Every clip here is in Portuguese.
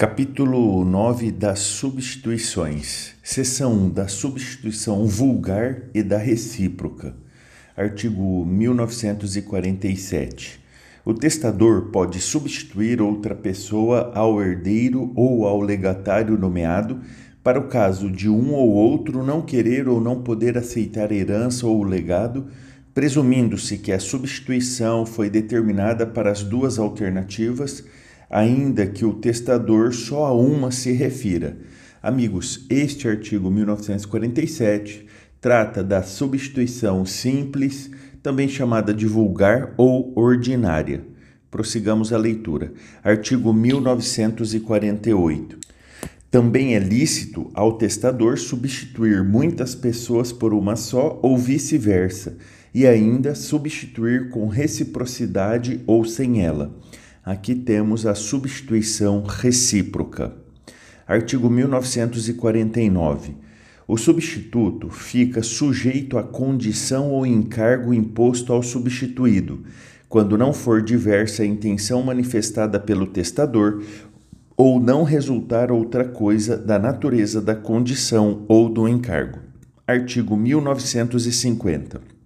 Capítulo 9 das substituições. Seção 1 da substituição vulgar e da recíproca. Artigo 1947. O testador pode substituir outra pessoa ao herdeiro ou ao legatário nomeado para o caso de um ou outro não querer ou não poder aceitar herança ou legado, presumindo-se que a substituição foi determinada para as duas alternativas ainda que o testador só a uma se refira. Amigos, este artigo 1947 trata da substituição simples, também chamada de vulgar ou ordinária. Prossigamos a leitura. Artigo 1948. Também é lícito ao testador substituir muitas pessoas por uma só ou vice-versa, e ainda substituir com reciprocidade ou sem ela Aqui temos a substituição recíproca. Artigo 1949. O substituto fica sujeito à condição ou encargo imposto ao substituído, quando não for diversa a intenção manifestada pelo testador ou não resultar outra coisa da natureza da condição ou do encargo. Artigo 1950.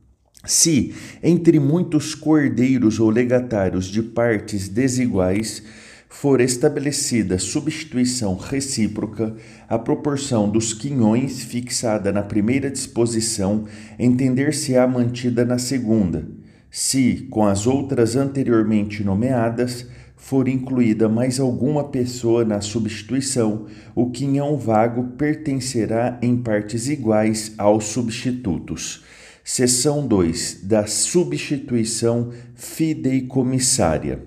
Se, entre muitos cordeiros ou legatários de partes desiguais, for estabelecida substituição recíproca, a proporção dos quinhões fixada na primeira disposição entender-se-á mantida na segunda, se, com as outras anteriormente nomeadas, for incluída mais alguma pessoa na substituição, o quinhão vago pertencerá em partes iguais aos substitutos. Seção 2 da substituição fideicomissária.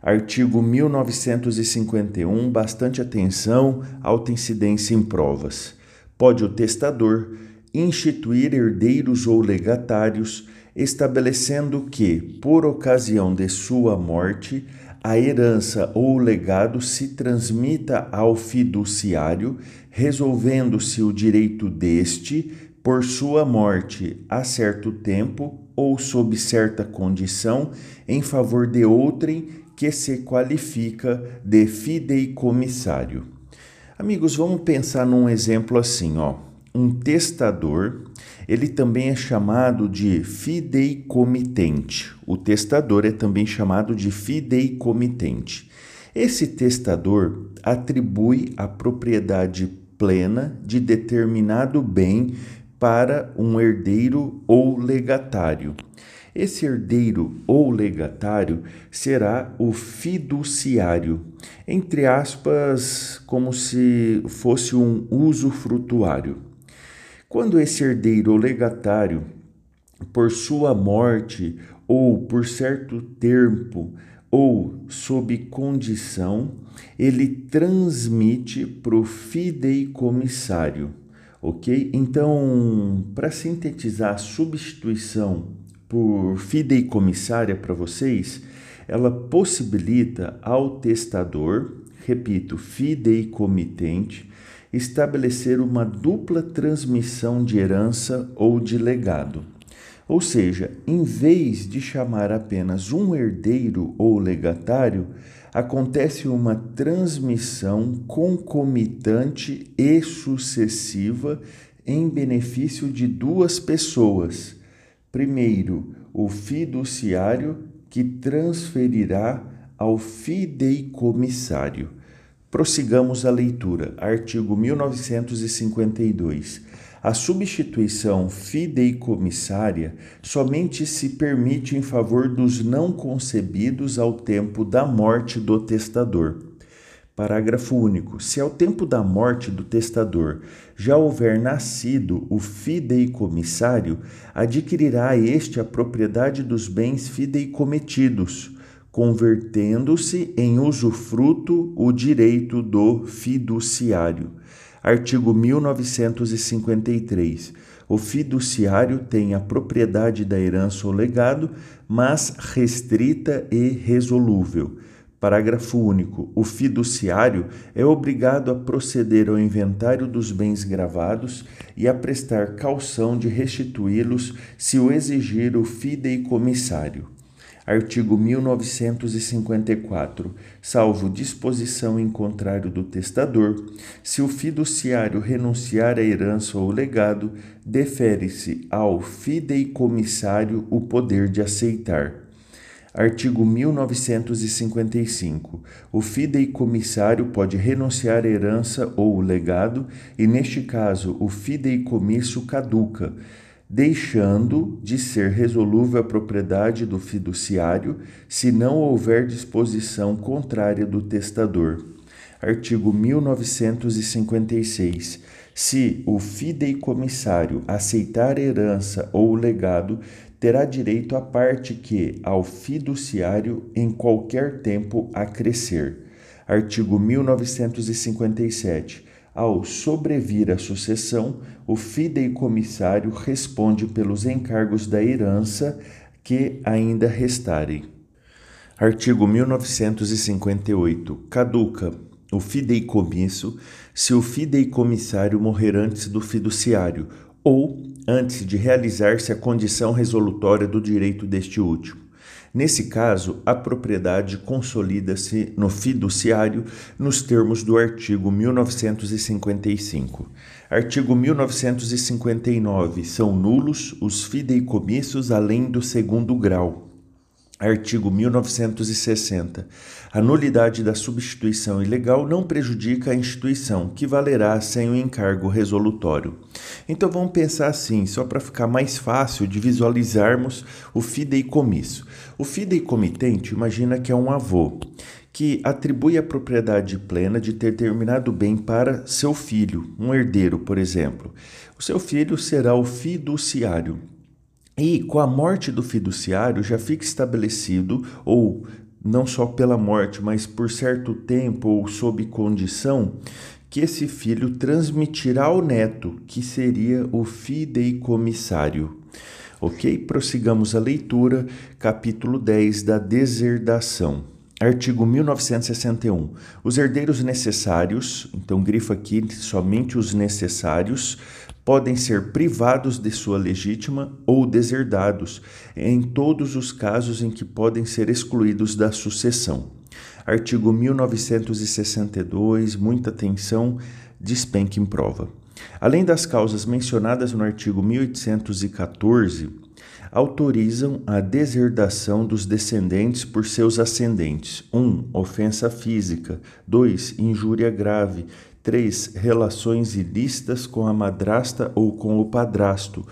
Artigo 1951, bastante atenção, alta incidência em provas. Pode o testador instituir herdeiros ou legatários, estabelecendo que, por ocasião de sua morte, a herança ou legado se transmita ao fiduciário, resolvendo-se o direito deste por sua morte a certo tempo ou sob certa condição em favor de outrem que se qualifica de fideicomissário. Amigos, vamos pensar num exemplo assim, ó. Um testador, ele também é chamado de fideicomitente. O testador é também chamado de fideicomitente. Esse testador atribui a propriedade plena de determinado bem para um herdeiro ou legatário. Esse herdeiro ou legatário será o fiduciário, entre aspas, como se fosse um usufrutuário. Quando esse herdeiro ou legatário, por sua morte ou por certo tempo ou sob condição, ele transmite para o fideicomissário ok? Então, para sintetizar a substituição por fideicomissária para vocês, ela possibilita ao testador, repito, fideicomitente, estabelecer uma dupla transmissão de herança ou de legado. Ou seja, em vez de chamar apenas um herdeiro ou legatário, acontece uma transmissão concomitante e sucessiva em benefício de duas pessoas. Primeiro, o fiduciário, que transferirá ao fideicomissário. Prossigamos a leitura. Artigo 1952. A substituição fideicomissária somente se permite em favor dos não concebidos ao tempo da morte do testador. Parágrafo único. Se ao tempo da morte do testador já houver nascido o fideicomissário, adquirirá este a propriedade dos bens fideicometidos, convertendo-se em usufruto o direito do fiduciário. Artigo 1953. O fiduciário tem a propriedade da herança ou legado, mas restrita e resolúvel. Parágrafo único. O fiduciário é obrigado a proceder ao inventário dos bens gravados e a prestar calção de restituí-los se o exigir o fideicomissário. Artigo 1954. Salvo disposição em contrário do testador, se o fiduciário renunciar à herança ou legado, defere-se ao fideicomissário o poder de aceitar. Artigo 1955. O fideicomissário pode renunciar à herança ou legado, e neste caso o fideicomisso caduca deixando de ser resolúvel a propriedade do fiduciário se não houver disposição contrária do testador. Artigo 1956. Se o fideicomissário aceitar herança ou legado, terá direito à parte que, ao fiduciário, em qualquer tempo acrescer. Artigo 1957. Ao sobrevir a sucessão, o fideicomissário responde pelos encargos da herança que ainda restarem. Artigo 1958. Caduca o fideicomisso se o fideicomissário morrer antes do fiduciário ou antes de realizar-se a condição resolutória do direito deste último. Nesse caso, a propriedade consolida-se no fiduciário nos termos do artigo 1955. Artigo 1959. São nulos os fideicomissos além do segundo grau. Artigo 1960. A nulidade da substituição ilegal não prejudica a instituição, que valerá sem o encargo resolutório. Então vamos pensar assim, só para ficar mais fácil de visualizarmos o fideicomisso. O fideicomitente imagina que é um avô que atribui a propriedade plena de determinado bem para seu filho, um herdeiro, por exemplo. O seu filho será o fiduciário. E com a morte do fiduciário já fica estabelecido, ou não só pela morte, mas por certo tempo ou sob condição, que esse filho transmitirá ao neto, que seria o fideicomissário. Ok? Prossigamos a leitura, capítulo 10 da deserdação. Artigo 1961. Os herdeiros necessários, então grifa aqui somente os necessários, podem ser privados de sua legítima ou deserdados, em todos os casos em que podem ser excluídos da sucessão. Artigo 1962, muita atenção, despenque em prova. Além das causas mencionadas no artigo 1814, autorizam a deserdação dos descendentes por seus ascendentes: 1. Um, ofensa física, 2. injúria grave, 3. Relações ilícitas com a madrasta ou com o padrasto.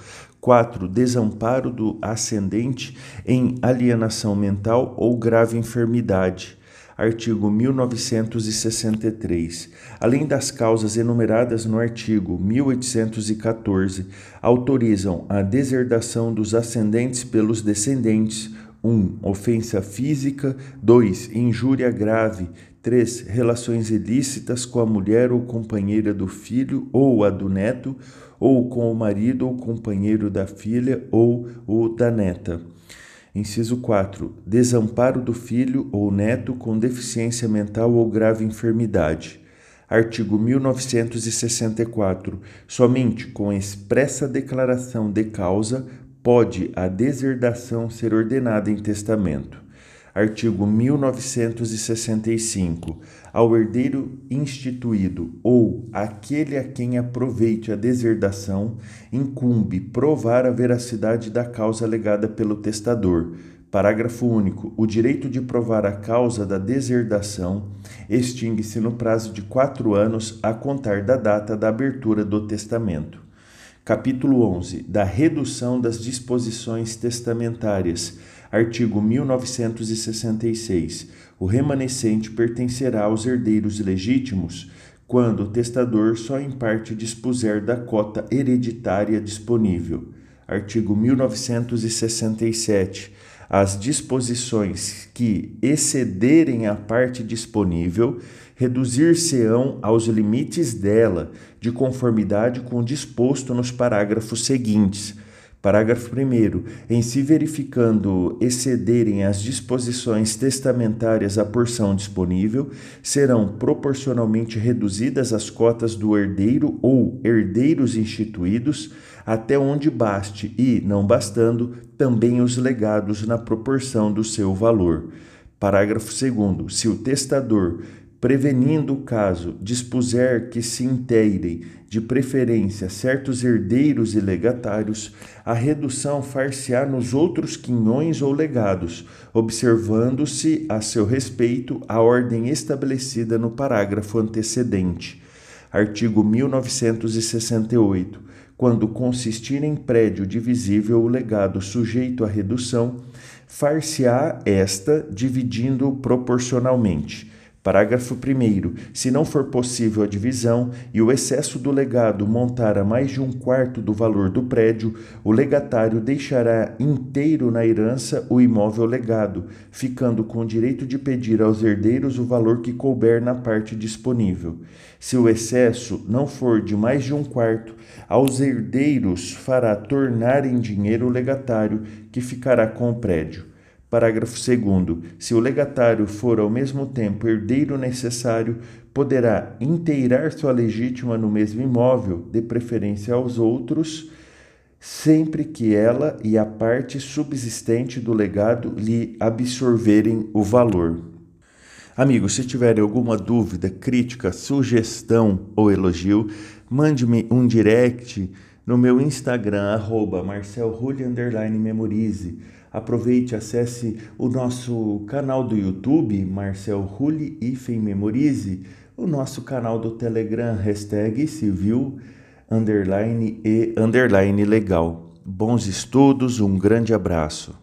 4. Desamparo do ascendente em alienação mental ou grave enfermidade. Artigo 1963. Além das causas enumeradas no artigo 1814, autorizam a deserdação dos ascendentes pelos descendentes 1. ofensa física. 2. Injúria grave. 3. Relações ilícitas com a mulher ou companheira do filho ou a do neto, ou com o marido ou companheiro da filha ou o da neta. Inciso 4. Desamparo do filho ou neto com deficiência mental ou grave enfermidade. Artigo 1964. Somente com expressa declaração de causa pode a deserdação ser ordenada em testamento. Artigo 1965. Ao herdeiro instituído ou aquele a quem aproveite a deserdação, incumbe provar a veracidade da causa alegada pelo testador. Parágrafo único. O direito de provar a causa da deserdação extingue-se no prazo de quatro anos a contar da data da abertura do testamento. Capítulo 11. Da redução das disposições testamentárias Artigo 1966. O remanescente pertencerá aos herdeiros legítimos quando o testador só em parte dispuser da cota hereditária disponível. Artigo 1967. As disposições que excederem a parte disponível reduzir-se-ão aos limites dela, de conformidade com o disposto nos parágrafos seguintes Parágrafo 1. Em se verificando excederem as disposições testamentárias a porção disponível, serão proporcionalmente reduzidas as cotas do herdeiro ou herdeiros instituídos, até onde baste, e, não bastando, também os legados na proporção do seu valor. Parágrafo 2. Se o testador prevenindo o caso, dispuser que se inteirem, de preferência, certos herdeiros e legatários, a redução far-se-á nos outros quinhões ou legados, observando-se a seu respeito a ordem estabelecida no parágrafo antecedente. Artigo 1968. Quando consistir em prédio divisível o legado sujeito à redução, far-se-á esta dividindo proporcionalmente Parágrafo 1. Se não for possível a divisão e o excesso do legado montar a mais de um quarto do valor do prédio, o legatário deixará inteiro na herança o imóvel legado, ficando com o direito de pedir aos herdeiros o valor que couber na parte disponível. Se o excesso não for de mais de um quarto, aos herdeiros fará tornar em dinheiro o legatário, que ficará com o prédio. Parágrafo 2. Se o legatário for ao mesmo tempo herdeiro necessário, poderá inteirar sua legítima no mesmo imóvel, de preferência aos outros, sempre que ela e a parte subsistente do legado lhe absorverem o valor. Amigos, se tiverem alguma dúvida, crítica, sugestão ou elogio, mande-me um direct no meu Instagram, arroba Memorize Aproveite, acesse o nosso canal do YouTube, Marcel Rulli Ifen Memorize, o nosso canal do Telegram, hashtag civil, underline e underline legal. Bons estudos, um grande abraço.